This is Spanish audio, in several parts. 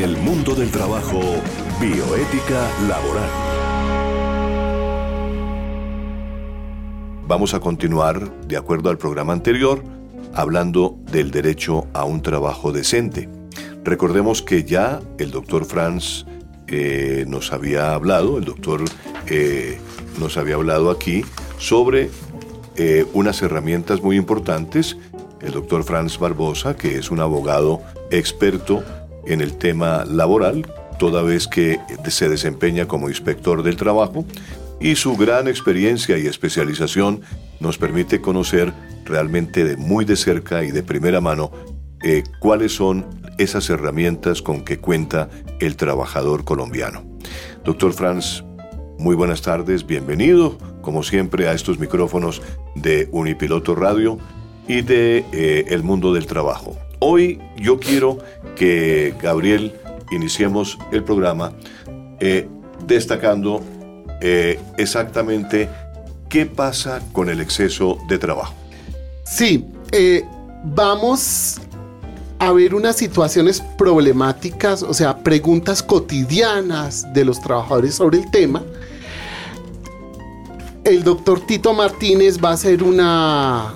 En el mundo del trabajo, bioética laboral. Vamos a continuar, de acuerdo al programa anterior, hablando del derecho a un trabajo decente. Recordemos que ya el doctor Franz eh, nos había hablado, el doctor eh, nos había hablado aquí sobre eh, unas herramientas muy importantes. El doctor Franz Barbosa, que es un abogado experto en el tema laboral, toda vez que se desempeña como inspector del trabajo, y su gran experiencia y especialización nos permite conocer realmente de muy de cerca y de primera mano eh, cuáles son esas herramientas con que cuenta el trabajador colombiano. Doctor Franz, muy buenas tardes, bienvenido como siempre a estos micrófonos de Unipiloto Radio y de eh, El Mundo del Trabajo. Hoy yo quiero que Gabriel iniciemos el programa eh, destacando exactamente qué pasa con el exceso de trabajo. Sí, eh, vamos a ver unas situaciones problemáticas, o sea, preguntas cotidianas de los trabajadores sobre el tema. El doctor Tito Martínez va a hacer una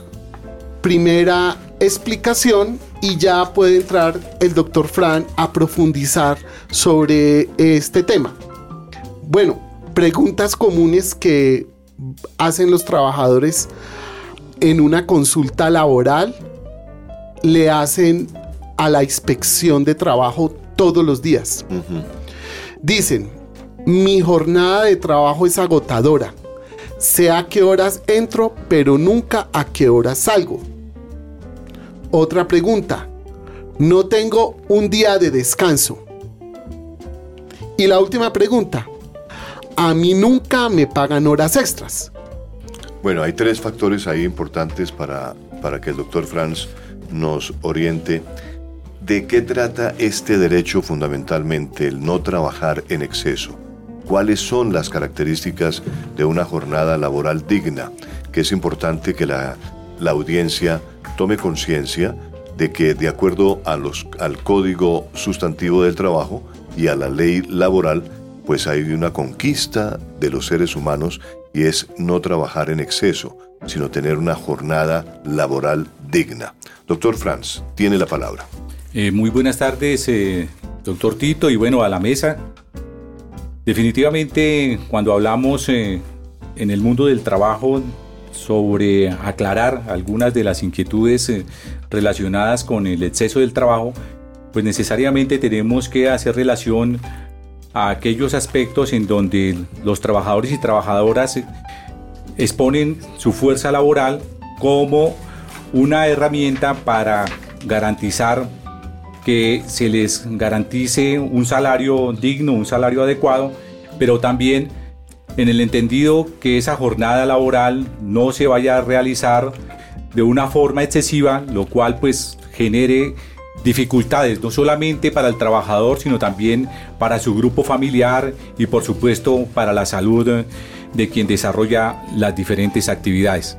primera explicación y ya puede entrar el doctor Fran a profundizar sobre este tema. Bueno, preguntas comunes que hacen los trabajadores en una consulta laboral le hacen a la inspección de trabajo todos los días. Dicen, mi jornada de trabajo es agotadora. Sé a qué horas entro, pero nunca a qué horas salgo. Otra pregunta, no tengo un día de descanso. Y la última pregunta, a mí nunca me pagan horas extras. Bueno, hay tres factores ahí importantes para, para que el doctor Franz nos oriente. ¿De qué trata este derecho fundamentalmente, el no trabajar en exceso? ¿Cuáles son las características de una jornada laboral digna? Que es importante que la, la audiencia tome conciencia de que de acuerdo a los, al Código Sustantivo del Trabajo y a la ley laboral, pues hay una conquista de los seres humanos y es no trabajar en exceso, sino tener una jornada laboral digna. Doctor Franz, tiene la palabra. Eh, muy buenas tardes, eh, doctor Tito, y bueno, a la mesa. Definitivamente, cuando hablamos eh, en el mundo del trabajo sobre aclarar algunas de las inquietudes relacionadas con el exceso del trabajo, pues necesariamente tenemos que hacer relación a aquellos aspectos en donde los trabajadores y trabajadoras exponen su fuerza laboral como una herramienta para garantizar que se les garantice un salario digno, un salario adecuado, pero también en el entendido que esa jornada laboral no se vaya a realizar de una forma excesiva, lo cual pues genere dificultades, no solamente para el trabajador, sino también para su grupo familiar y por supuesto para la salud de quien desarrolla las diferentes actividades.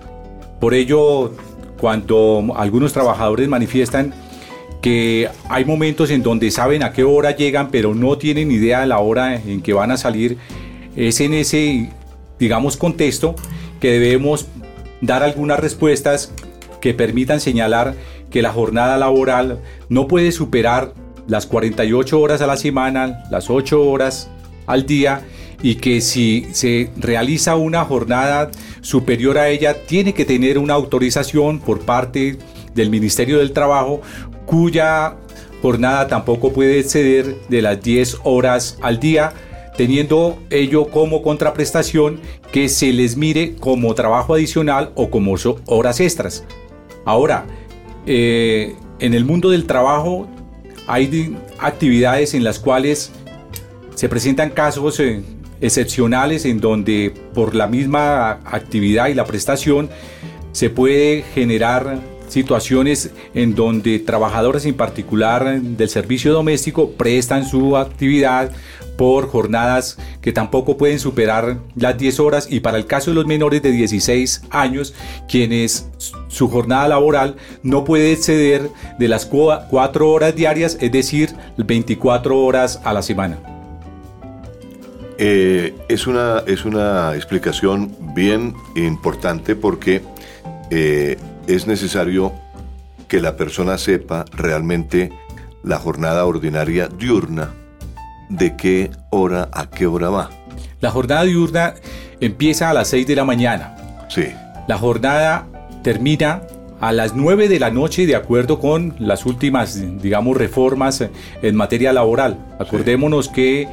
Por ello, cuando algunos trabajadores manifiestan que hay momentos en donde saben a qué hora llegan, pero no tienen idea de la hora en que van a salir, es en ese, digamos, contexto que debemos dar algunas respuestas que permitan señalar que la jornada laboral no puede superar las 48 horas a la semana, las 8 horas al día y que si se realiza una jornada superior a ella tiene que tener una autorización por parte del Ministerio del Trabajo cuya jornada tampoco puede exceder de las 10 horas al día teniendo ello como contraprestación que se les mire como trabajo adicional o como horas extras. Ahora, eh, en el mundo del trabajo hay actividades en las cuales se presentan casos eh, excepcionales en donde por la misma actividad y la prestación se puede generar situaciones en donde trabajadores en particular del servicio doméstico prestan su actividad por jornadas que tampoco pueden superar las 10 horas y para el caso de los menores de 16 años, quienes su jornada laboral no puede exceder de las 4 horas diarias, es decir, 24 horas a la semana. Eh, es, una, es una explicación bien importante porque eh, es necesario que la persona sepa realmente la jornada ordinaria diurna, de qué hora a qué hora va. La jornada diurna empieza a las 6 de la mañana. Sí. La jornada termina a las 9 de la noche de acuerdo con las últimas, digamos, reformas en materia laboral. Acordémonos que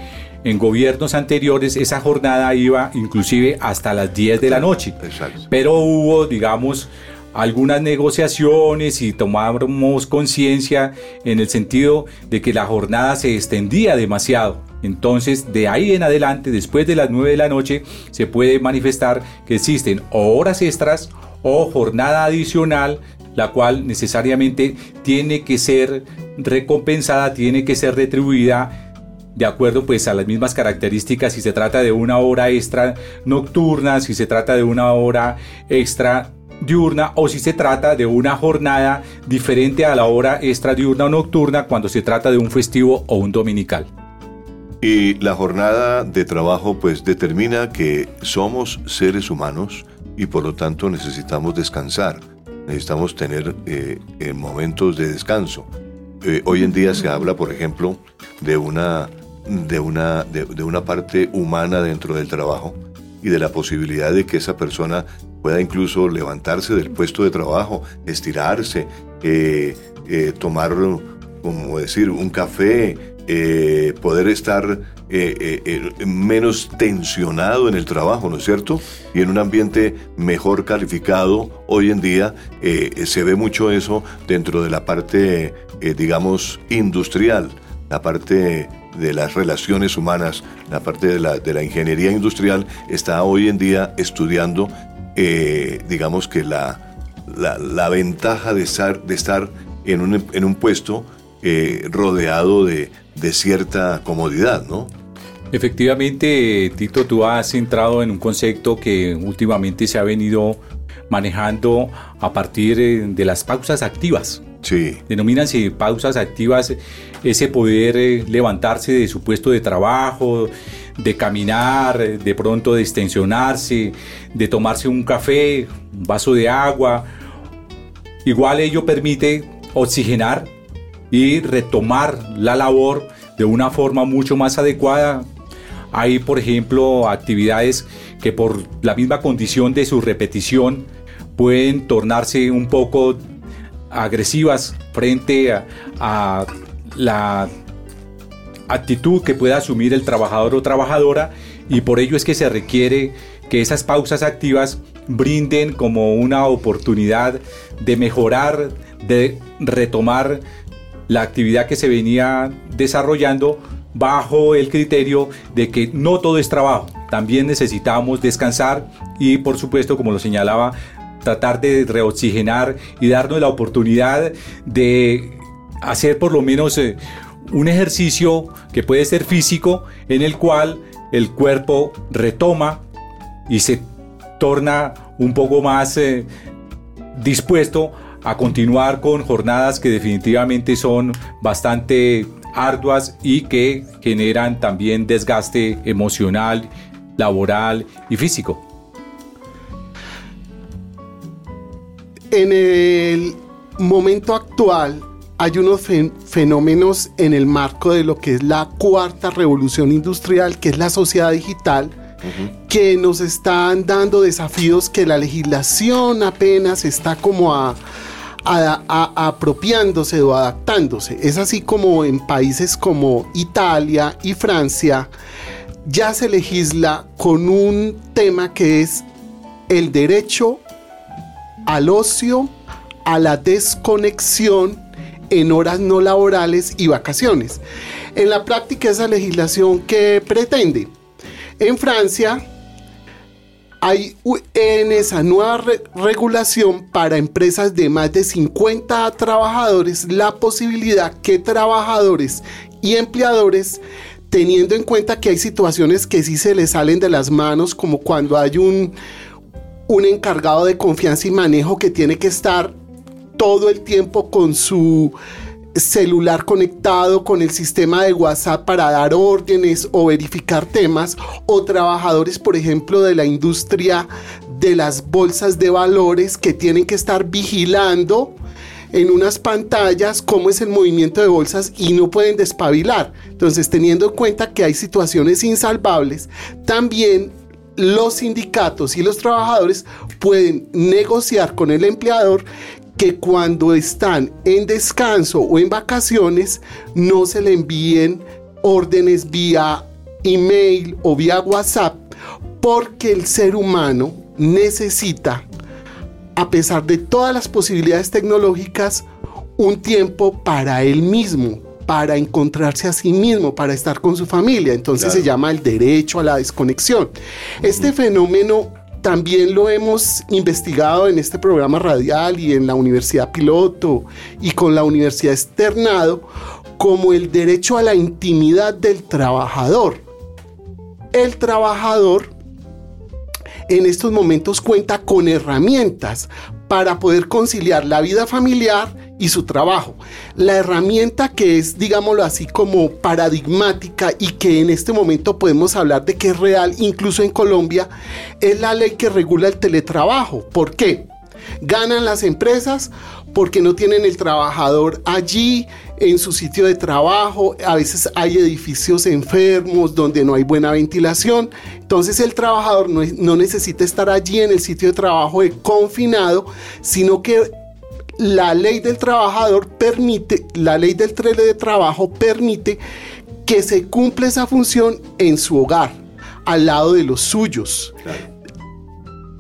en gobiernos anteriores esa jornada iba inclusive hasta las 10 de la noche. Exacto. Pero hubo, digamos, algunas negociaciones y tomamos conciencia en el sentido de que la jornada se extendía demasiado. Entonces, de ahí en adelante, después de las 9 de la noche, se puede manifestar que existen horas extras o jornada adicional, la cual necesariamente tiene que ser recompensada, tiene que ser retribuida de acuerdo pues a las mismas características si se trata de una hora extra nocturna, si se trata de una hora extra diurna o si se trata de una jornada diferente a la hora extra diurna o nocturna cuando se trata de un festivo o un dominical. Y la jornada de trabajo pues determina que somos seres humanos y por lo tanto necesitamos descansar, necesitamos tener eh, momentos de descanso. Eh, hoy en día se habla, por ejemplo, de una de una, de, una parte humana dentro del trabajo y de la posibilidad de que esa persona pueda incluso levantarse del puesto de trabajo, estirarse, eh, eh, tomar, como decir, un café, eh, poder estar menos tensionado en el trabajo, ¿no es cierto? Y en un ambiente mejor calificado. Hoy en día se ve mucho eso dentro de la parte, digamos, industrial, la parte de las relaciones humanas, la parte de la, de la ingeniería industrial, está hoy en día estudiando, eh, digamos que la, la, ventaja de estar, de estar en, un, en un puesto eh, rodeado de, de cierta comodidad, ¿no? Efectivamente, Tito, tú has entrado en un concepto que últimamente se ha venido manejando a partir eh, de las pausas activas. Sí. Denomínanse pausas activas ese poder eh, levantarse de su puesto de trabajo, de caminar, de pronto de extensionarse, de tomarse un café, un vaso de agua. Igual ello permite oxigenar y retomar la labor de una forma mucho más adecuada. Hay, por ejemplo, actividades que por la misma condición de su repetición pueden tornarse un poco agresivas frente a, la actitud que pueda asumir el trabajador o trabajadora y por ello es que se requiere que esas pausas activas brinden como una oportunidad de mejorar, de retomar la actividad que se venía desarrollando bajo el criterio de que no todo es trabajo, también necesitamos descansar y por supuesto, como lo señalaba, tratar de reoxigenar y darnos la oportunidad de hacer por lo menos eh, un ejercicio que puede ser físico en el cual el cuerpo retoma y se torna un poco más eh, dispuesto a continuar con jornadas que definitivamente son bastante arduas y que generan también desgaste emocional, laboral y físico. En el momento actual hay unos fenómenos en el marco de lo que es la cuarta revolución industrial, que es la sociedad digital, que nos están dando desafíos que la legislación apenas está como apropiándose o adaptándose. Es así como en países como Italia y Francia ya se legisla con un tema que es el derecho al ocio, a la desconexión en horas no laborales y vacaciones. En la práctica esa legislación que pretende. En Francia hay en esa nueva regulación para empresas de más de 50 trabajadores la posibilidad que trabajadores y empleadores teniendo en cuenta que hay situaciones que sí se le salen de las manos, como cuando hay un, un encargado de confianza y manejo que tiene que estar todo el tiempo con su celular conectado con el sistema de WhatsApp para dar órdenes o verificar temas, o trabajadores, por ejemplo, de la industria de las bolsas de valores que tienen que estar vigilando en unas pantallas cómo es el movimiento de bolsas y no pueden despabilar. Entonces, teniendo en cuenta que hay situaciones insalvables, también los sindicatos y los trabajadores pueden negociar con el empleador que cuando están en descanso o en vacaciones no se le envíen órdenes vía email o vía WhatsApp porque el ser humano necesita, a pesar de todas las posibilidades tecnológicas, un tiempo para él mismo, para encontrarse a sí mismo, para estar con su familia. Entonces se llama el derecho a la desconexión. Este fenómeno también lo hemos investigado en este programa radial y en la Universidad Piloto y con la Universidad Externado como el derecho a la intimidad del trabajador. El trabajador en estos momentos cuenta con herramientas para poder conciliar la vida familiar y su trabajo. La herramienta que es, digámoslo así, como paradigmática y que en este momento podemos hablar de que es real, incluso en Colombia, es la ley que regula el teletrabajo. ¿Por qué? Ganan las empresas porque no tienen el trabajador allí en su sitio de trabajo. A veces hay edificios enfermos donde no hay buena ventilación. Entonces el trabajador no, no necesita estar allí en el sitio de trabajo confinado, sino que la ley del trabajador permite, la ley del de trabajo permite que se cumpla esa función en su hogar, al lado de los suyos,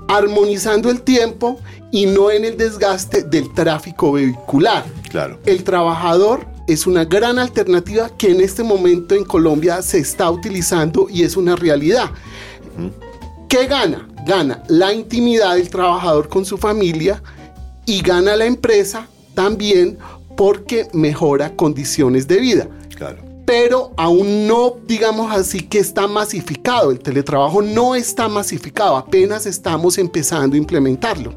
armonizando el tiempo y no en el desgaste del tráfico vehicular. Claro. El trabajador es una gran alternativa que en este momento en Colombia se está utilizando y es una realidad. ¿Qué gana? Gana la intimidad del trabajador con su familia, y gana la empresa también porque mejora condiciones de vida. Claro. Pero aún no, digamos así, que está masificado. El teletrabajo no está masificado, apenas estamos empezando a implementarlo.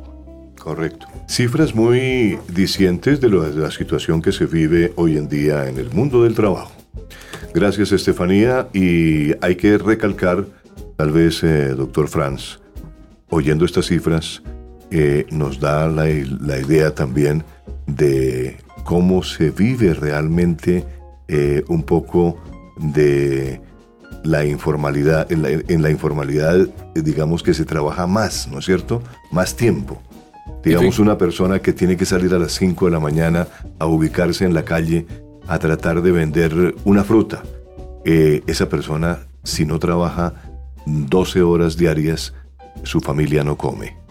Correcto. Cifras muy dicientes de, de la situación que se vive hoy en día en el mundo del trabajo. Gracias, Estefanía. Y hay que recalcar, tal vez, eh, doctor Franz, oyendo estas cifras, nos da la, idea también de cómo se vive realmente eh, un poco de la informalidad, en la, informalidad digamos que se trabaja más, ¿no es cierto? Más tiempo. Digamos una persona que tiene que salir a las 5 de la mañana a ubicarse en la calle a tratar de vender una fruta. Eh, esa persona, si no trabaja 12 horas diarias, su familia no come.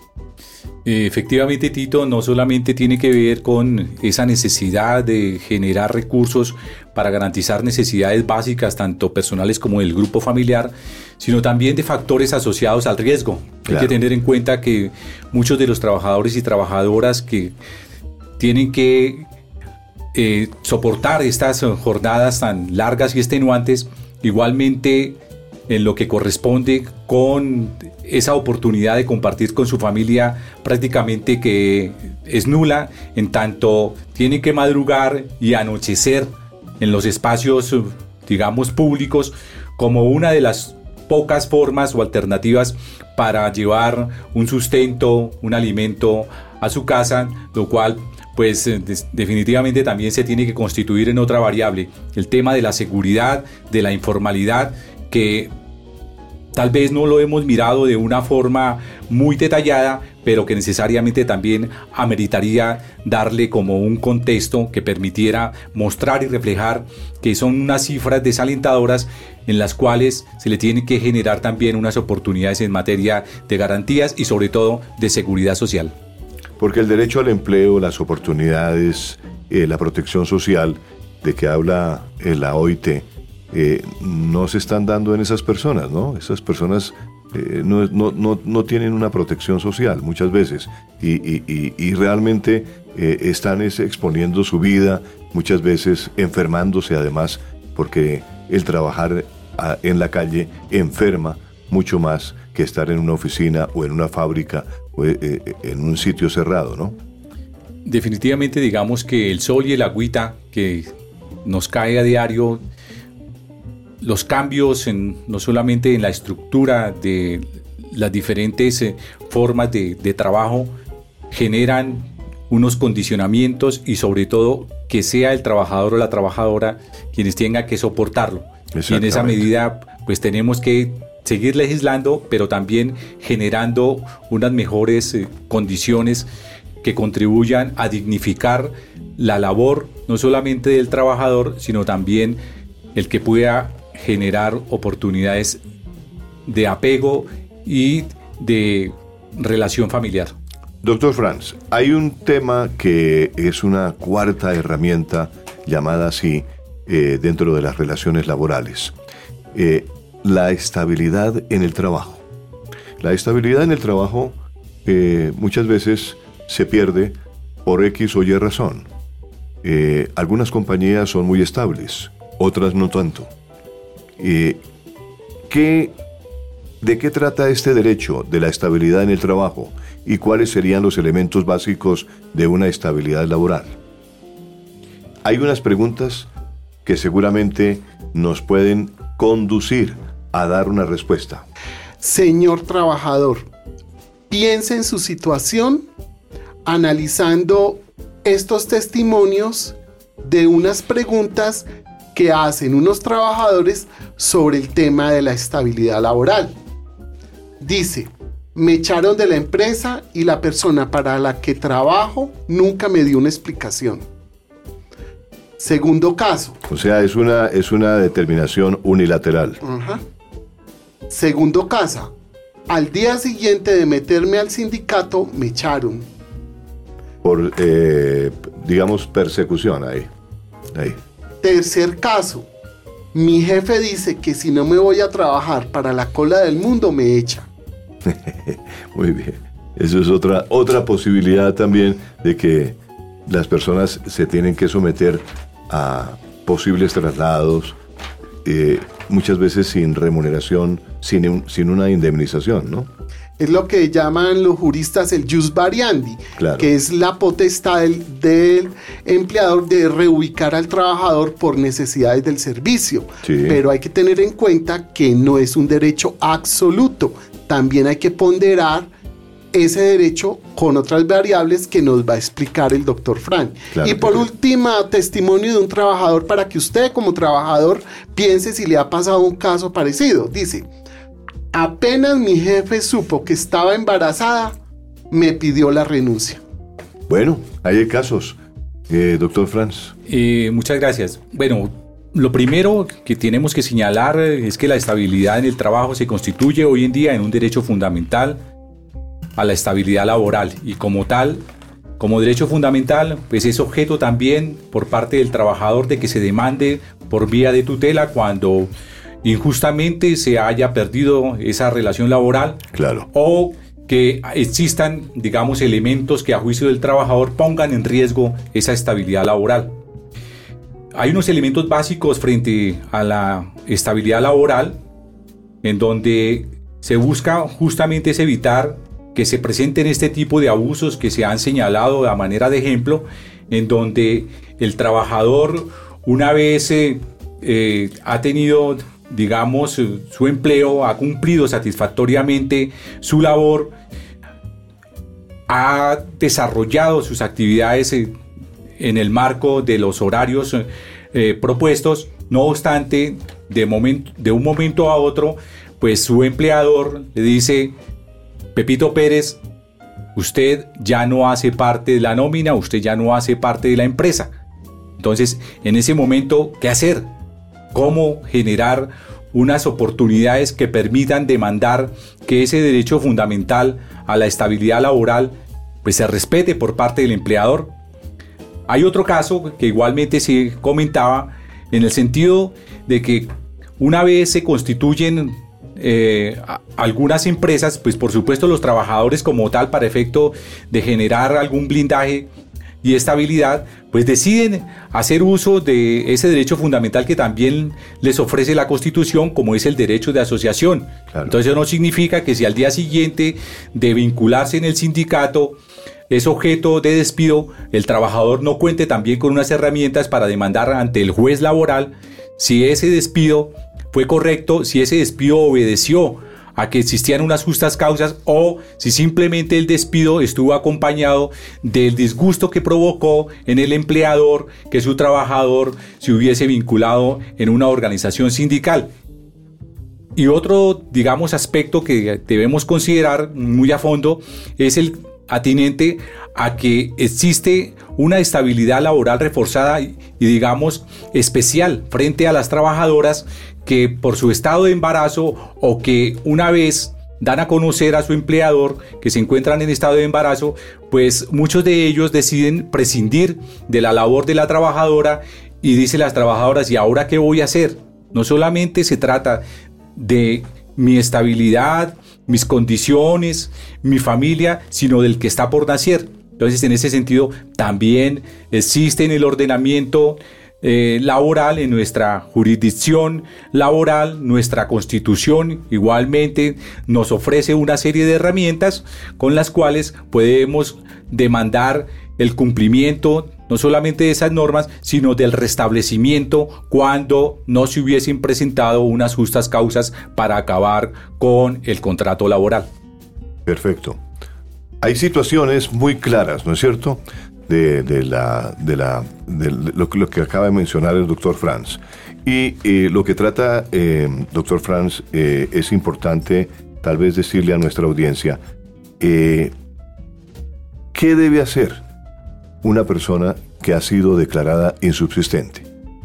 Efectivamente, Tito, no solamente tiene que ver con esa necesidad de generar recursos para garantizar necesidades básicas, tanto personales como del grupo familiar, sino también de factores asociados al riesgo. Hay que tener en cuenta que muchos de los trabajadores y trabajadoras que tienen que eh, soportar estas jornadas tan largas y extenuantes, igualmente en lo que corresponde con esa oportunidad de compartir con su familia prácticamente que es nula, en tanto tiene que madrugar y anochecer en los espacios, digamos, públicos, como una de las pocas formas o alternativas para llevar un sustento, un alimento a su casa, lo cual pues definitivamente también se tiene que constituir en otra variable, el tema de la seguridad, de la informalidad que tal vez no lo hemos mirado de una forma muy detallada, pero que necesariamente también ameritaría darle como un contexto que permitiera mostrar y reflejar que son unas cifras desalentadoras en las cuales se le tiene que generar también unas oportunidades en materia de garantías y sobre todo de seguridad social. Porque el derecho al empleo, las oportunidades, eh, la protección social de que habla la OIT, eh, no se están dando en esas personas, ¿no? Esas personas eh, no, tienen una protección social muchas veces y, realmente eh, están exponiendo su vida, muchas veces enfermándose además, porque el trabajar en la calle enferma mucho más que estar en una oficina o en una fábrica o en un sitio cerrado, ¿no? Definitivamente digamos que el sol y el agüita que nos cae a diario, los cambios en, no solamente en la estructura de las diferentes eh, formas de, de trabajo, generan unos condicionamientos y sobre todo que sea el trabajador o la trabajadora quienes tenga que soportarlo. Y en esa medida pues tenemos que seguir legislando, pero también generando unas mejores eh, condiciones que contribuyan a dignificar la labor no solamente del trabajador, sino también el que pueda generar oportunidades de apego y de relación familiar. Doctor Franz, hay un tema que es una cuarta herramienta llamada así eh, dentro de las relaciones laborales. Eh, la estabilidad en el trabajo. La estabilidad en el trabajo eh, muchas veces se pierde por X o Y razón. Algunas compañías son muy estables, otras no tanto. Eh, ¿qué, ¿De qué trata este derecho de la estabilidad en el trabajo y cuáles serían los elementos básicos de una estabilidad laboral? Hay unas preguntas que seguramente nos pueden conducir a dar una respuesta. Señor trabajador, piense en su situación analizando estos testimonios de unas preguntas que hacen unos trabajadores sobre el tema de la estabilidad laboral. Dice, me echaron de la empresa y la persona para la que trabajo nunca me dio una explicación. Segundo caso. O sea, es una, es una determinación unilateral. Ajá. Segundo casa, al día siguiente de meterme al sindicato me echaron. Por, eh, digamos, persecución ahí. ahí. Tercer caso, mi jefe dice que si no me voy a trabajar para la cola del mundo me echa. Muy bien. Eso es otra, otra posibilidad también de que las personas se tienen que someter a posibles traslados, eh, muchas veces sin remuneración, sin, sin una indemnización, ¿no? Es lo que llaman los juristas el jus variandi, que es la potestad del, empleador de reubicar al trabajador por necesidades del servicio. Pero hay que tener en cuenta que no es un derecho absoluto. También hay que ponderar ese derecho con otras variables que nos va a explicar el doctor Frank. y por último, testimonio de un trabajador para que usted como trabajador piense si le ha pasado un caso parecido. Dice, apenas mi jefe supo que estaba embarazada, me pidió la renuncia. Bueno, hay casos. Eh, doctor Franz. Eh, muchas gracias. Bueno, lo primero que tenemos que señalar es que la estabilidad en el trabajo se constituye hoy en día en un derecho fundamental a la estabilidad laboral y como tal, como derecho fundamental, pues es objeto también por parte del trabajador de que se demande por vía de tutela cuando injustamente se haya perdido esa relación laboral claro. o que existan, digamos, elementos que a juicio del trabajador pongan en riesgo esa estabilidad laboral. Hay unos elementos básicos frente a la estabilidad laboral en donde se busca justamente es evitar que se presenten este tipo de abusos que se han señalado a manera de ejemplo, en donde el trabajador una vez eh, eh, ha tenido, digamos, su empleo, ha cumplido satisfactoriamente su labor, ha desarrollado sus actividades eh, en el marco de los horarios propuestos, no obstante, de, momento, de un momento a otro, pues su empleador le dice, Pepito Pérez, usted ya no hace parte de la nómina, usted ya no hace parte de la empresa. Entonces, en ese momento, ¿qué hacer? ¿Cómo generar unas oportunidades que permitan demandar que ese derecho fundamental a la estabilidad laboral pues se respete por parte del empleador? Hay otro caso que igualmente se comentaba en el sentido de que una vez se constituyen eh, algunas empresas, pues por supuesto los trabajadores como tal, para efecto de generar algún blindaje, y estabilidad, pues deciden hacer uso de ese derecho fundamental que también les ofrece la Constitución, como es el derecho de asociación. Entonces eso no significa que si al día siguiente de vincularse en el sindicato es objeto de despido, el trabajador no cuente también con unas herramientas para demandar ante el juez laboral si ese despido fue correcto, si ese despido obedeció a que existían unas justas causas o si simplemente el despido estuvo acompañado del disgusto que provocó en el empleador que su trabajador se hubiese vinculado en una organización sindical. Y otro, digamos, aspecto que debemos considerar muy a fondo es el atinente a que existe una estabilidad laboral reforzada y, digamos especial frente a las trabajadoras que por su estado de embarazo o que una vez dan a conocer a su empleador que se encuentran en estado de embarazo, pues muchos de ellos deciden prescindir de la labor de la trabajadora y dicen las trabajadoras, ¿y ahora qué voy a hacer? No solamente se trata de mi estabilidad, mis condiciones, mi familia, sino del que está por nacer. Entonces, en ese sentido, también existe en el ordenamiento eh, laboral, en nuestra jurisdicción laboral, nuestra constitución igualmente nos ofrece una serie de herramientas con las cuales podemos demandar el cumplimiento no solamente de esas normas, sino del restablecimiento cuando no se hubiesen presentado unas justas causas para acabar con el contrato laboral. Perfecto. Hay situaciones muy claras, ¿no es cierto? De, la, de, la, lo, que acaba de mencionar el doctor Franz. Y eh, lo que trata, eh, doctor Franz, eh, es importante tal vez decirle a nuestra audiencia, ¿qué debe hacer una persona que ha sido declarada insubsistente?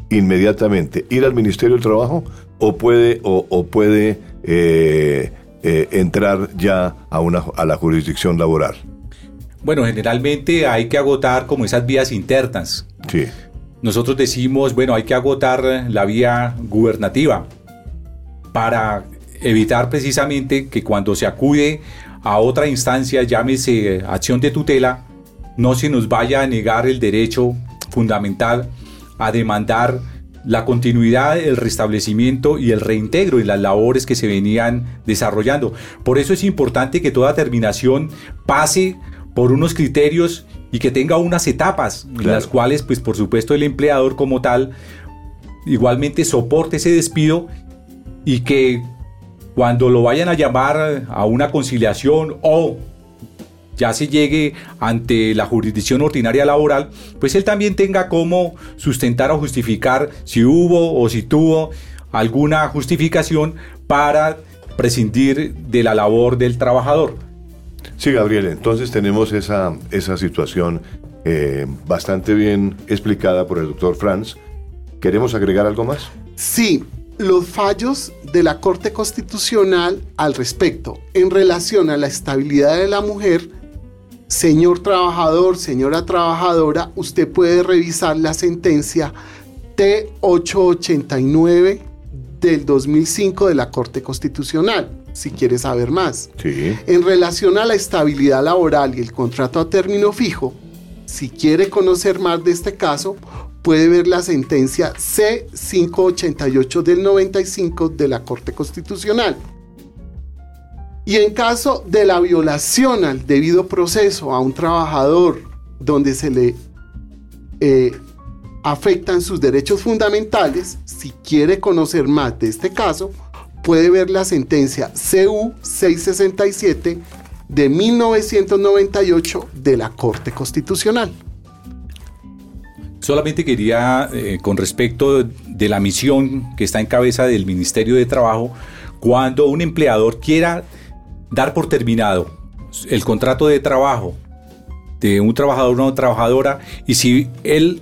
Inmediatamente ir al Ministerio del Trabajo o puede, o, puede eh, entrar ya a, una, a la jurisdicción laboral. Bueno, generalmente hay que agotar como esas vías internas. Sí. Nosotros decimos, bueno, hay que agotar la vía gubernativa para evitar precisamente que cuando se acude a otra instancia, llámese acción de tutela, no se nos vaya a negar el derecho fundamental a demandar la continuidad, el restablecimiento y el reintegro en las labores que se venían desarrollando. Por eso es importante que toda terminación pase por unos criterios y que tenga unas etapas en las cuales, pues por supuesto, el empleador como tal igualmente soporte ese despido y que cuando lo vayan a llamar a una conciliación o ya se llegue ante la jurisdicción ordinaria laboral, pues él también tenga cómo sustentar o justificar si hubo o si tuvo alguna justificación para prescindir de la labor del trabajador. Sí, Gabriel, entonces tenemos esa, esa situación eh, bastante bien explicada por el doctor Franz. ¿Queremos agregar algo más? Sí, los fallos de la Corte Constitucional al respecto en relación a la estabilidad de la mujer Señor trabajador, señora trabajadora, usted puede revisar la sentencia T889 del 2005 de la Corte Constitucional, si quiere saber más. En relación a la estabilidad laboral y el contrato a término fijo, si quiere conocer más de este caso, puede ver la sentencia C588 del 95 de la Corte Constitucional. Y en caso de la violación al debido proceso a un trabajador donde se le eh, afectan sus derechos fundamentales, si quiere conocer más de este caso, puede ver la sentencia CU 667 de 1998 de la Corte Constitucional. Solamente quería, eh, con respecto de la misión que está en cabeza del Ministerio de Trabajo, cuando un empleador quiera dar por terminado el contrato de trabajo de un trabajador o una trabajadora y si él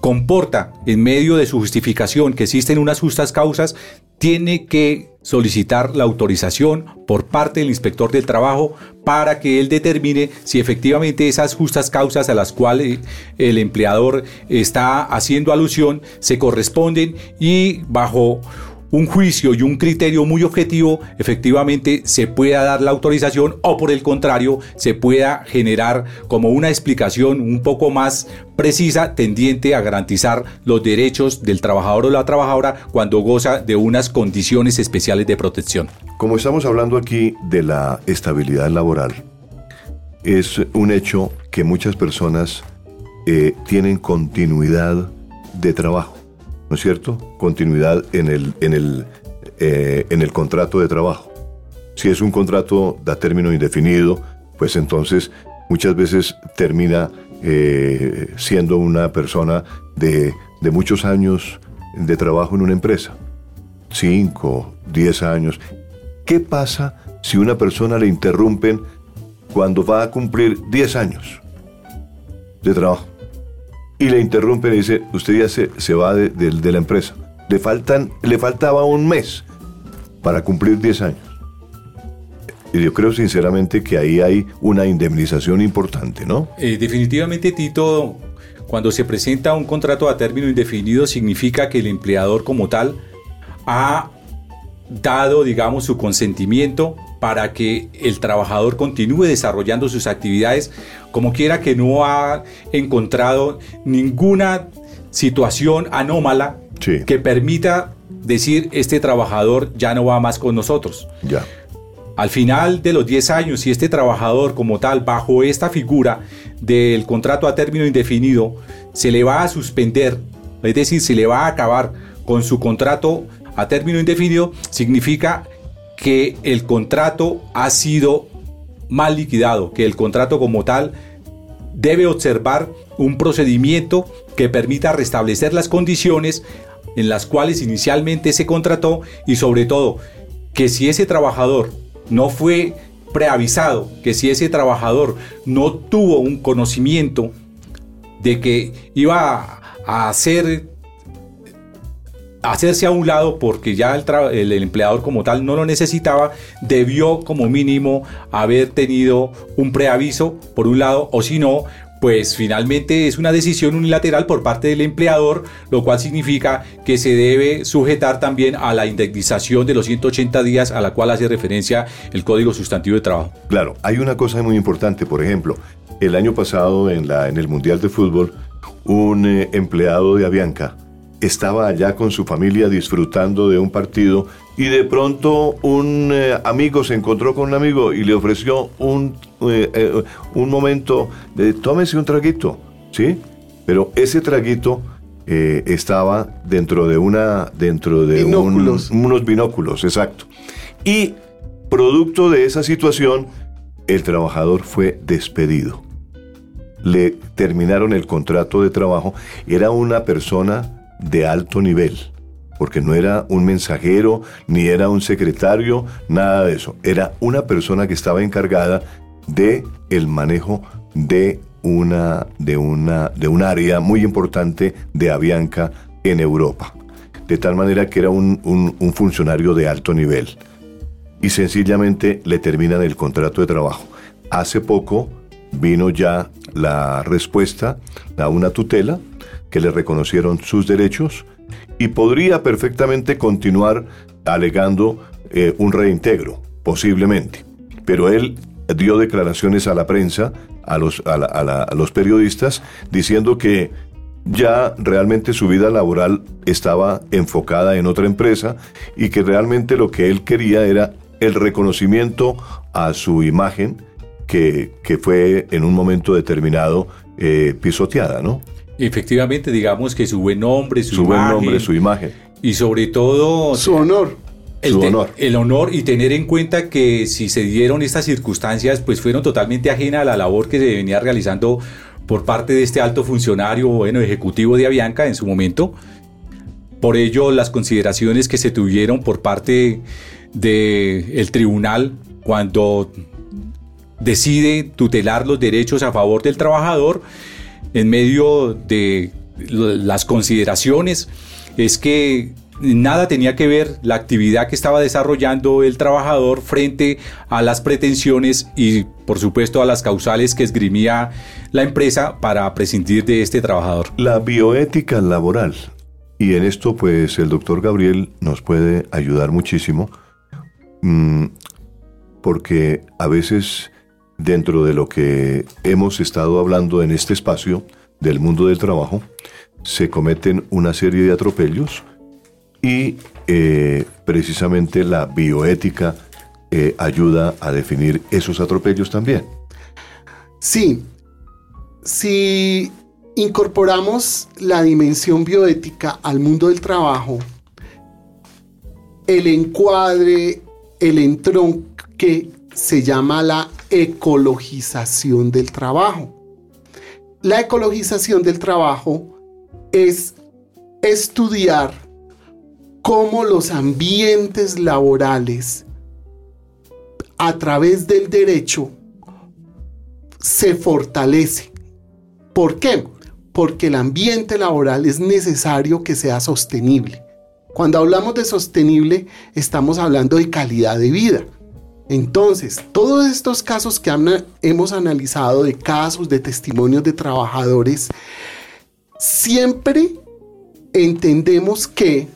comporta en medio de su justificación que existen unas justas causas, tiene que solicitar la autorización por parte del inspector del trabajo para que él determine si efectivamente esas justas causas a las cuales el empleador está haciendo alusión se corresponden y bajo un juicio y un criterio muy objetivo, efectivamente se pueda dar la autorización o por el contrario se pueda generar como una explicación un poco más precisa tendiente a garantizar los derechos del trabajador o la trabajadora cuando goza de unas condiciones especiales de protección. Como estamos hablando aquí de la estabilidad laboral, es un hecho que muchas personas eh, tienen continuidad de trabajo, ¿no es cierto? Continuidad en el, en el, eh, en el contrato de trabajo. Si es un contrato de término indefinido, pues entonces muchas veces termina eh, siendo una persona de, de muchos años de trabajo en una empresa. 5, 10 años. ¿Qué pasa si una persona le interrumpen cuando va a cumplir 10 años de trabajo? Y le interrumpen y dice, usted ya se, se va de, de, la empresa. Le, faltan, le faltaba un mes para cumplir 10 años. Y yo creo sinceramente que ahí hay una indemnización importante, ¿no? Eh, definitivamente, Tito, cuando se presenta un contrato a término indefinido significa que el empleador como tal ha dado, digamos, su consentimiento para que el trabajador continúe desarrollando sus actividades como quiera que no ha encontrado ninguna situación anómala que permita decir este trabajador ya no va más con nosotros. Ya. Al final de los 10 años, si este trabajador como tal, bajo esta figura del contrato a término indefinido, se le va a suspender, es decir, se le va a acabar con su contrato a término indefinido, significa que el contrato ha sido mal liquidado, que el contrato como tal debe observar un procedimiento que permita restablecer las condiciones en las cuales inicialmente se contrató y sobre todo que si ese trabajador no fue preavisado, que si ese trabajador no tuvo un conocimiento de que iba a hacer hacerse a un lado porque ya el, empleador como tal no lo necesitaba, debió como mínimo haber tenido un preaviso por un lado o si no, pues finalmente es una decisión unilateral por parte del empleador, lo cual significa que se debe sujetar también a la indemnización de los 180 días a la cual hace referencia el Código Sustantivo de Trabajo. Claro, hay una cosa muy importante, por ejemplo, el año pasado en, la, en el Mundial de Fútbol, un eh, empleado de Avianca estaba allá con su familia disfrutando de un partido y de pronto un eh, amigo se encontró con un amigo y le ofreció un, eh, eh, un momento de tómese un traguito, ¿sí? Pero ese traguito estaba dentro de una dentro de unos binóculos, exacto. Y producto de esa situación, el trabajador fue despedido. Le terminaron el contrato de trabajo. Era una persona de alto nivel, porque no era un mensajero, ni era un secretario, nada de eso. Era una persona que estaba encargada de el manejo de una, de una, de un área muy importante de Avianca en Europa. De tal manera que era un, un funcionario de alto nivel. Y sencillamente le terminan el contrato de trabajo. Hace poco vino ya la respuesta a una tutela que le reconocieron sus derechos y podría perfectamente continuar alegando eh, un reintegro, posiblemente. Pero él dio declaraciones a la prensa, a los, a, los periodistas, diciendo que ya realmente su vida laboral estaba enfocada en otra empresa y que realmente lo que él quería era el reconocimiento a su imagen que, fue en un momento determinado eh, pisoteada, ¿no? Efectivamente, digamos que su buen nombre, su, buen nombre, su imagen. Y sobre todo... Su honor. El, su honor. el honor y tener en cuenta que si se dieron estas circunstancias, pues fueron totalmente ajenas a la labor que se venía realizando por parte de este alto funcionario, bueno, ejecutivo de Avianca en su momento. Por ello, las consideraciones que se tuvieron por parte del tribunal cuando decide tutelar los derechos a favor del trabajador, en medio de las consideraciones es que nada tenía que ver la actividad que estaba desarrollando el trabajador frente a las pretensiones y por supuesto a las causales que esgrimía la empresa para prescindir de este trabajador. La bioética laboral Y en esto, pues, el doctor Gabriel nos puede ayudar muchísimo, mm, porque a veces, dentro de lo que hemos estado hablando en este espacio del mundo del trabajo, se cometen una serie de atropellos y eh, precisamente la bioética eh, ayuda a definir esos atropellos también. Sí, si incorporamos la dimensión bioética al mundo del trabajo, el encuadre, el entronque se llama la ecologización del trabajo. La ecologización del trabajo es estudiar cómo los ambientes laborales a través del derecho se fortalece. ¿Por qué? Porque el ambiente laboral es necesario que sea sostenible. Cuando hablamos de sostenible, estamos hablando de calidad de vida. Entonces, todos estos casos que hemos analizado, de casos, de testimonios de trabajadores, siempre entendemos que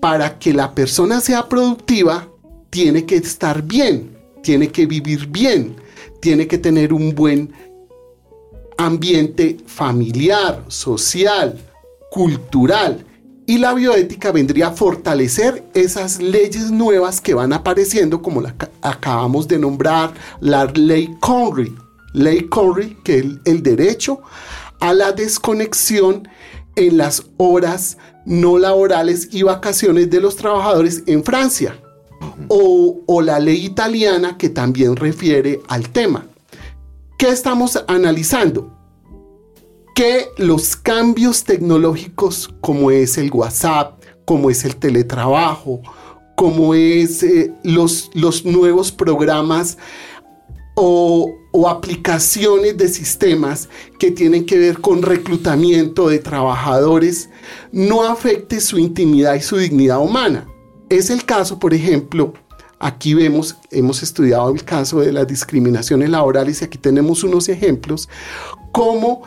para que la persona sea productiva, tiene que estar bien, tiene que vivir bien, tiene que tener un buen ambiente familiar, social, cultural. Y la bioética vendría a fortalecer esas leyes nuevas que van apareciendo, como la acabamos de nombrar, la ley Conry. Ley Conry, que es el derecho a la desconexión en las horas no laborales y vacaciones de los trabajadores en Francia o, la ley italiana que también refiere al tema. ¿Qué estamos analizando? Que los cambios tecnológicos como es el WhatsApp, como es el teletrabajo, como es eh, los, los nuevos programas o, aplicaciones de sistemas que tienen que ver con reclutamiento de trabajadores no afecte su intimidad y su dignidad humana. Es el caso, por ejemplo, aquí vemos, hemos estudiado el caso de las discriminaciones laborales y aquí tenemos unos ejemplos, como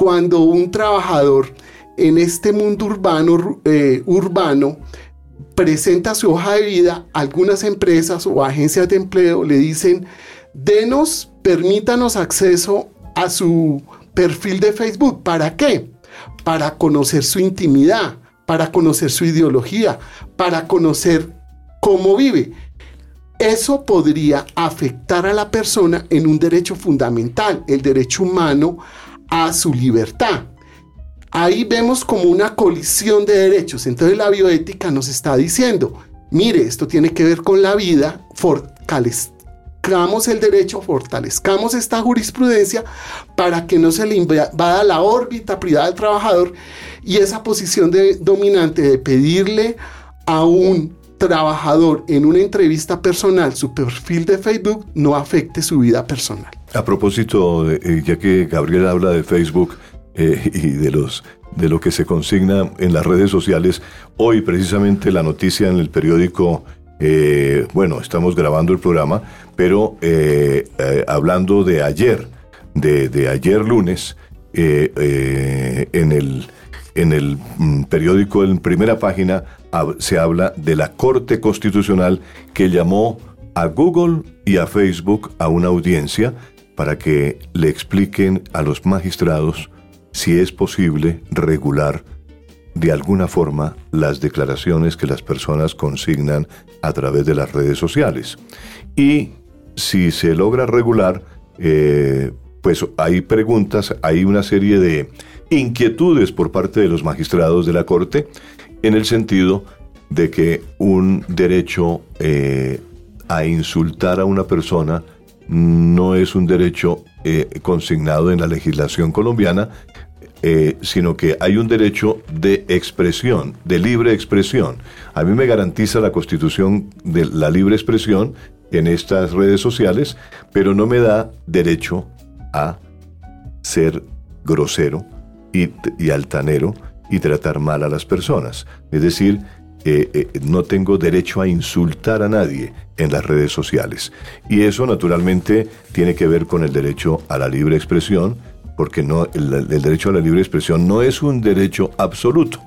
cuando un trabajador en este mundo urbano, eh, urbano presenta su hoja de vida, algunas empresas o agencias de empleo le dicen, denos, permítanos acceso a su perfil de Facebook. ¿Para qué? Para conocer su intimidad, para conocer su ideología, para conocer cómo vive. Eso podría afectar a la persona en un derecho fundamental, el derecho humano a su libertad. Ahí vemos como una colisión de derechos. Entonces la bioética nos está diciendo, mire, esto tiene que ver con la vida, fortalezcamos el derecho, fortalezcamos esta jurisprudencia para que no se le invada la órbita privada del trabajador y esa posición de, dominante de pedirle a un trabajador en una entrevista personal su perfil de Facebook no afecte su vida personal. A propósito, eh, ya que Gabriel habla de Facebook eh, y de los de lo que se consigna en las redes sociales, hoy precisamente la noticia en el periódico, eh, bueno, estamos grabando el programa, pero hablando de ayer, de, de ayer lunes, en el en el mm, periódico en primera página se habla de la Corte Constitucional que llamó a Google y a Facebook a una audiencia para que le expliquen a los magistrados si es posible regular de alguna forma las declaraciones que las personas consignan a través de las redes sociales. Y si se logra regular, eh, pues hay preguntas, hay una serie de inquietudes por parte de los magistrados de la Corte en el sentido de que un derecho eh, a insultar a una persona no es un derecho eh, consignado en la legislación colombiana, eh, sino que hay un derecho de expresión, de libre expresión. A mí me garantiza la constitución de la libre expresión en estas redes sociales, pero no me da derecho a ser grosero y, altanero y tratar mal a las personas. Es decir, eh, eh, no tengo derecho a insultar a nadie en las redes sociales. Y eso naturalmente tiene que ver con el derecho a la libre expresión, porque no, el, derecho a la libre expresión no es un derecho absoluto.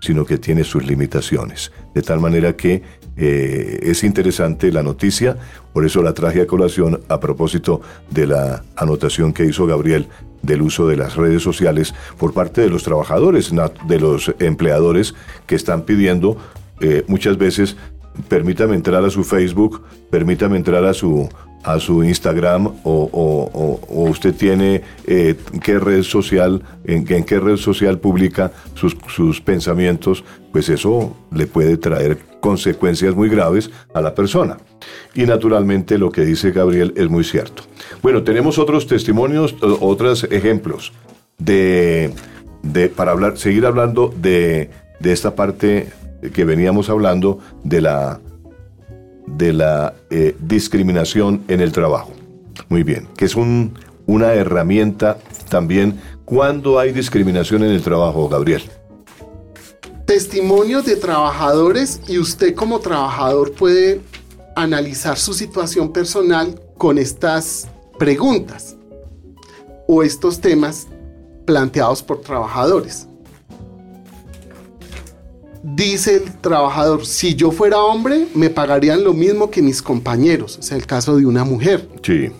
sino que tiene sus limitaciones. De tal manera que eh, es interesante la noticia, por eso la traje a colación a propósito de la anotación que hizo Gabriel del uso de las redes sociales por parte de los trabajadores, de los empleadores que están pidiendo eh, muchas veces permítame entrar a su Facebook, permítame entrar a su, a su Instagram o, usted tiene eh, qué red social, en, qué red social publica sus, sus, pensamientos, pues eso le puede traer consecuencias muy graves a la persona. Y naturalmente lo que dice Gabriel es muy cierto. Bueno, tenemos otros testimonios, otros ejemplos de, de para hablar, seguir hablando de, de esta parte que veníamos hablando de la, de la eh, discriminación en el trabajo. Muy bien, que es un, una herramienta también cuando hay discriminación en el trabajo, Gabriel. Testimonios de trabajadores y usted como trabajador puede analizar su situación personal con estas preguntas o estos temas planteados por trabajadores dice el trabajador, si yo fuera hombre, me pagarían lo mismo que mis compañeros. Es el caso de una mujer. Sí.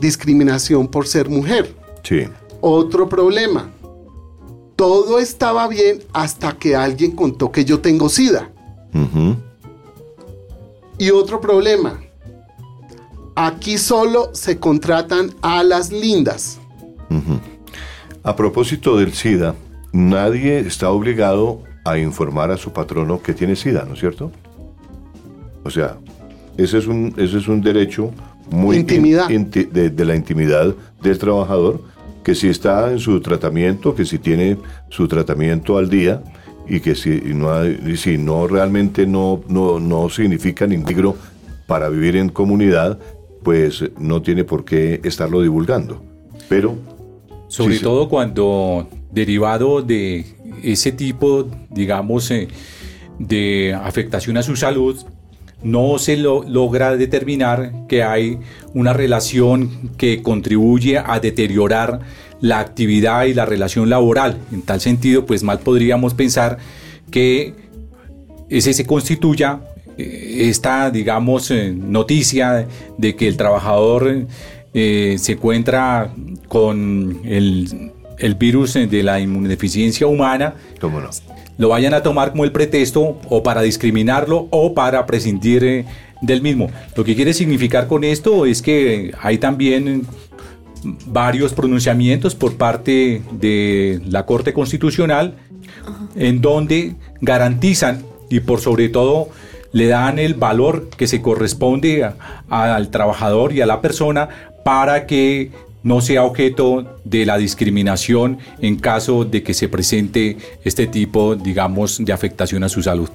Discriminación por ser mujer. Sí. Otro problema. Todo estaba bien hasta que alguien contó que yo tengo SIDA. Y otro problema. Aquí solo se contratan a las lindas. A propósito del SIDA, nadie está obligado a informar a su patrono que tiene SIDA, ¿no es cierto? O sea, ese es un, ese es un derecho muy intimidad. de, la intimidad del trabajador, que si está en su tratamiento, que si tiene su tratamiento al día y que si no, si no realmente no, no, no significa integro para vivir en comunidad, pues no tiene por qué estarlo divulgando. Pero... Sobre todo cuando derivado de ese tipo, digamos, eh, de afectación a su salud, no se logra determinar que hay una relación que contribuye a deteriorar la actividad y la relación laboral. En tal sentido, pues mal podríamos pensar que ese se constituya eh, esta, digamos, eh, noticia de que el trabajador se encuentra con el el virus de la inmunodeficiencia humana, ¿Cómo no? lo vayan a tomar como el pretexto o para discriminarlo o para prescindir eh, del mismo. Lo que quiere significar con esto es que hay también varios pronunciamientos por parte de la Corte Constitucional en donde garantizan y por sobre todo le dan el valor que se corresponde al trabajador y a la persona para que no sea objeto de la discriminación en caso de que se presente este tipo, digamos, de afectación a su salud.